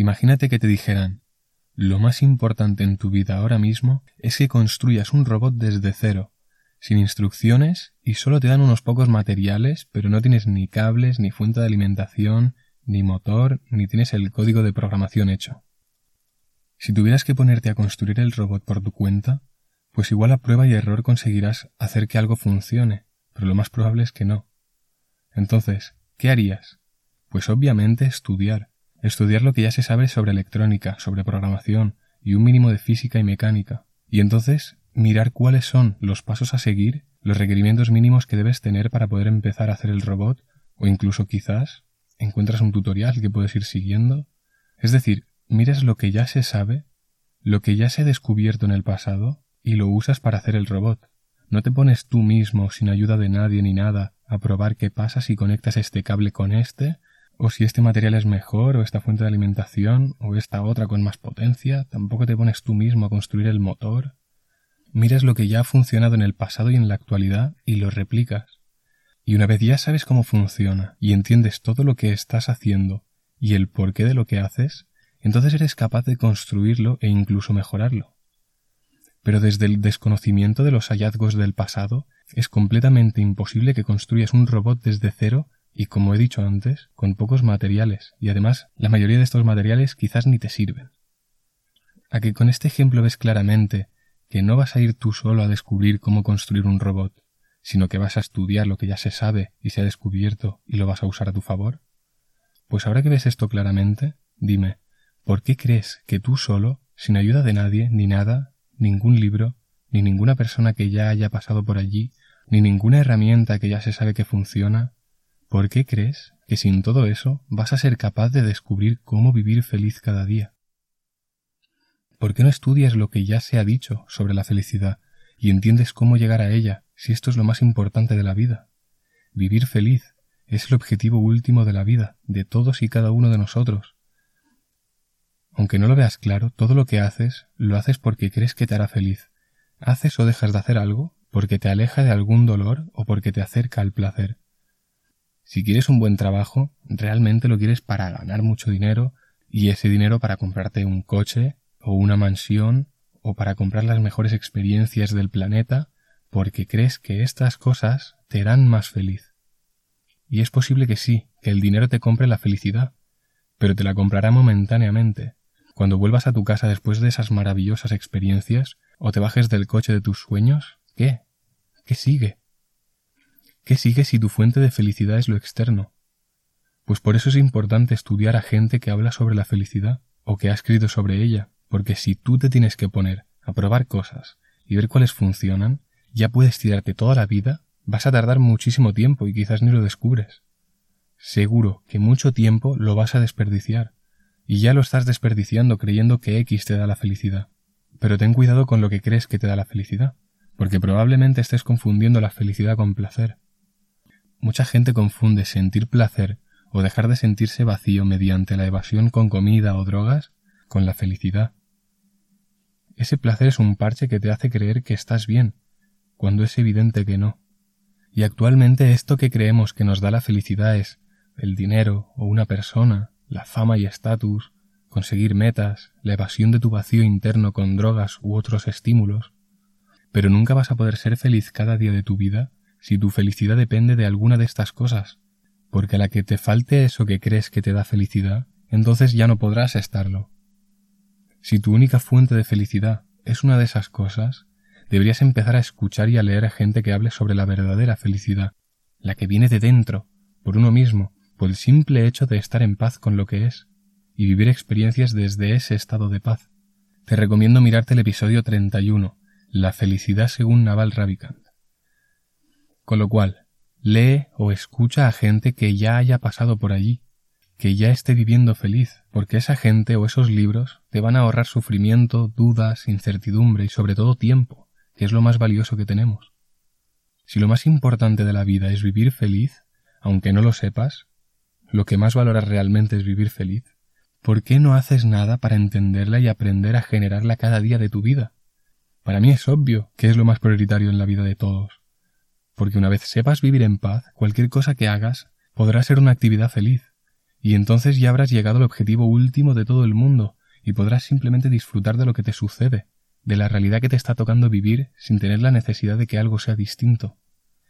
Imagínate que te dijeran, lo más importante en tu vida ahora mismo es que construyas un robot desde cero, sin instrucciones y solo te dan unos pocos materiales, pero no tienes ni cables, ni fuente de alimentación, ni motor, ni tienes el código de programación hecho. Si tuvieras que ponerte a construir el robot por tu cuenta, pues igual a prueba y error conseguirás hacer que algo funcione, pero lo más probable es que no. Entonces, ¿qué harías? Pues obviamente estudiar, estudiar lo que ya se sabe sobre electrónica, sobre programación y un mínimo de física y mecánica, y entonces mirar cuáles son los pasos a seguir, los requerimientos mínimos que debes tener para poder empezar a hacer el robot, o incluso quizás encuentras un tutorial que puedes ir siguiendo. Es decir, miras lo que ya se sabe, lo que ya se ha descubierto en el pasado, y lo usas para hacer el robot. No te pones tú mismo, sin ayuda de nadie ni nada, a probar qué pasa si conectas este cable con este, o si este material es mejor, o esta fuente de alimentación, o esta otra con más potencia, tampoco te pones tú mismo a construir el motor, miras lo que ya ha funcionado en el pasado y en la actualidad y lo replicas. Y una vez ya sabes cómo funciona y entiendes todo lo que estás haciendo y el porqué de lo que haces, entonces eres capaz de construirlo e incluso mejorarlo. Pero desde el desconocimiento de los hallazgos del pasado, es completamente imposible que construyas un robot desde cero y, como he dicho antes, con pocos materiales, y además la mayoría de estos materiales quizás ni te sirven. A que con este ejemplo ves claramente que no vas a ir tú solo a descubrir cómo construir un robot, sino que vas a estudiar lo que ya se sabe y se ha descubierto y lo vas a usar a tu favor? Pues ahora que ves esto claramente, dime, ¿por qué crees que tú solo, sin ayuda de nadie, ni nada, ningún libro, ni ninguna persona que ya haya pasado por allí, ni ninguna herramienta que ya se sabe que funciona, ¿por qué crees que sin todo eso vas a ser capaz de descubrir cómo vivir feliz cada día? ¿Por qué no estudias lo que ya se ha dicho sobre la felicidad y entiendes cómo llegar a ella si esto es lo más importante de la vida? Vivir feliz es el objetivo último de la vida, de todos y cada uno de nosotros. Aunque no lo veas claro, todo lo que haces lo haces porque crees que te hará feliz. Haces o dejas de hacer algo porque te aleja de algún dolor o porque te acerca al placer. Si quieres un buen trabajo, realmente lo quieres para ganar mucho dinero y ese dinero para comprarte un coche o una mansión o para comprar las mejores experiencias del planeta porque crees que estas cosas te harán más feliz. Y es posible que sí, que el dinero te compre la felicidad, pero te la comprará momentáneamente. Cuando vuelvas a tu casa después de esas maravillosas experiencias, o te bajes del coche de tus sueños, ¿qué? ¿Qué sigue? ¿Qué sigue si tu fuente de felicidad es lo externo? Pues por eso es importante estudiar a gente que habla sobre la felicidad, o que ha escrito sobre ella, porque si tú te tienes que poner a probar cosas y ver cuáles funcionan, ya puedes tirarte toda la vida, vas a tardar muchísimo tiempo y quizás ni lo descubres. Seguro que mucho tiempo lo vas a desperdiciar, y ya lo estás desperdiciando creyendo que X te da la felicidad. Pero ten cuidado con lo que crees que te da la felicidad, porque probablemente estés confundiendo la felicidad con placer. Mucha gente confunde sentir placer o dejar de sentirse vacío mediante la evasión con comida o drogas con la felicidad. Ese placer es un parche que te hace creer que estás bien, cuando es evidente que no. Y actualmente esto que creemos que nos da la felicidad es el dinero o una persona, la fama y estatus, conseguir metas, la evasión de tu vacío interno con drogas u otros estímulos. Pero nunca vas a poder ser feliz cada día de tu vida si tu felicidad depende de alguna de estas cosas, porque a la que te falte eso que crees que te da felicidad, entonces ya no podrás estarlo. Si tu única fuente de felicidad es una de esas cosas, deberías empezar a escuchar y a leer a gente que hable sobre la verdadera felicidad, la que viene de dentro, por uno mismo, por el simple hecho de estar en paz con lo que es, y vivir experiencias desde ese estado de paz. Te recomiendo mirarte el episodio 31, La felicidad según Naval Ravikant. Con lo cual, lee o escucha a gente que ya haya pasado por allí, que ya esté viviendo feliz, porque esa gente o esos libros te van a ahorrar sufrimiento, dudas, incertidumbre y sobre todo tiempo, que es lo más valioso que tenemos. Si lo más importante de la vida es vivir feliz, aunque no lo sepas, lo que más valoras realmente es vivir feliz, ¿por qué no haces nada para entenderla y aprender a generarla cada día de tu vida? Para mí es obvio que es lo más prioritario en la vida de todos, porque una vez sepas vivir en paz, cualquier cosa que hagas podrá ser una actividad feliz, Y entonces ya habrás llegado al objetivo último de todo el mundo, y podrás simplemente disfrutar de lo que te sucede, de la realidad que te está tocando vivir sin tener la necesidad de que algo sea distinto.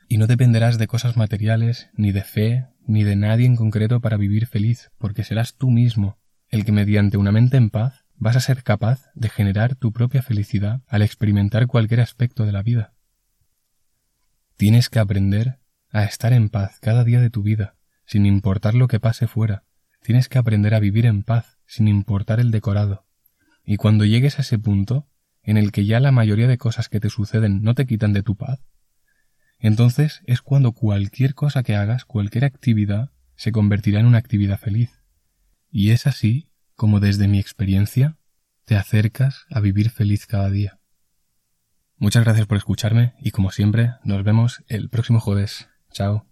Y no dependerás de cosas materiales, ni de fe, ni de nadie en concreto para vivir feliz, porque serás tú mismo, el que mediante una mente en paz vas a ser capaz de generar tu propia felicidad al experimentar cualquier aspecto de la vida. Tienes que aprender a estar en paz cada día de tu vida, sin importar lo que pase fuera. Tienes que aprender a vivir en paz, sin importar el decorado. Y cuando llegues a ese punto, en el que ya la mayoría de cosas que te suceden no te quitan de tu paz, entonces es cuando cualquier cosa que hagas, cualquier actividad, se convertirá en una actividad feliz. Y es así como desde mi experiencia te acercas a vivir feliz cada día. Muchas gracias por escucharme y como siempre nos vemos el próximo jueves. Chao.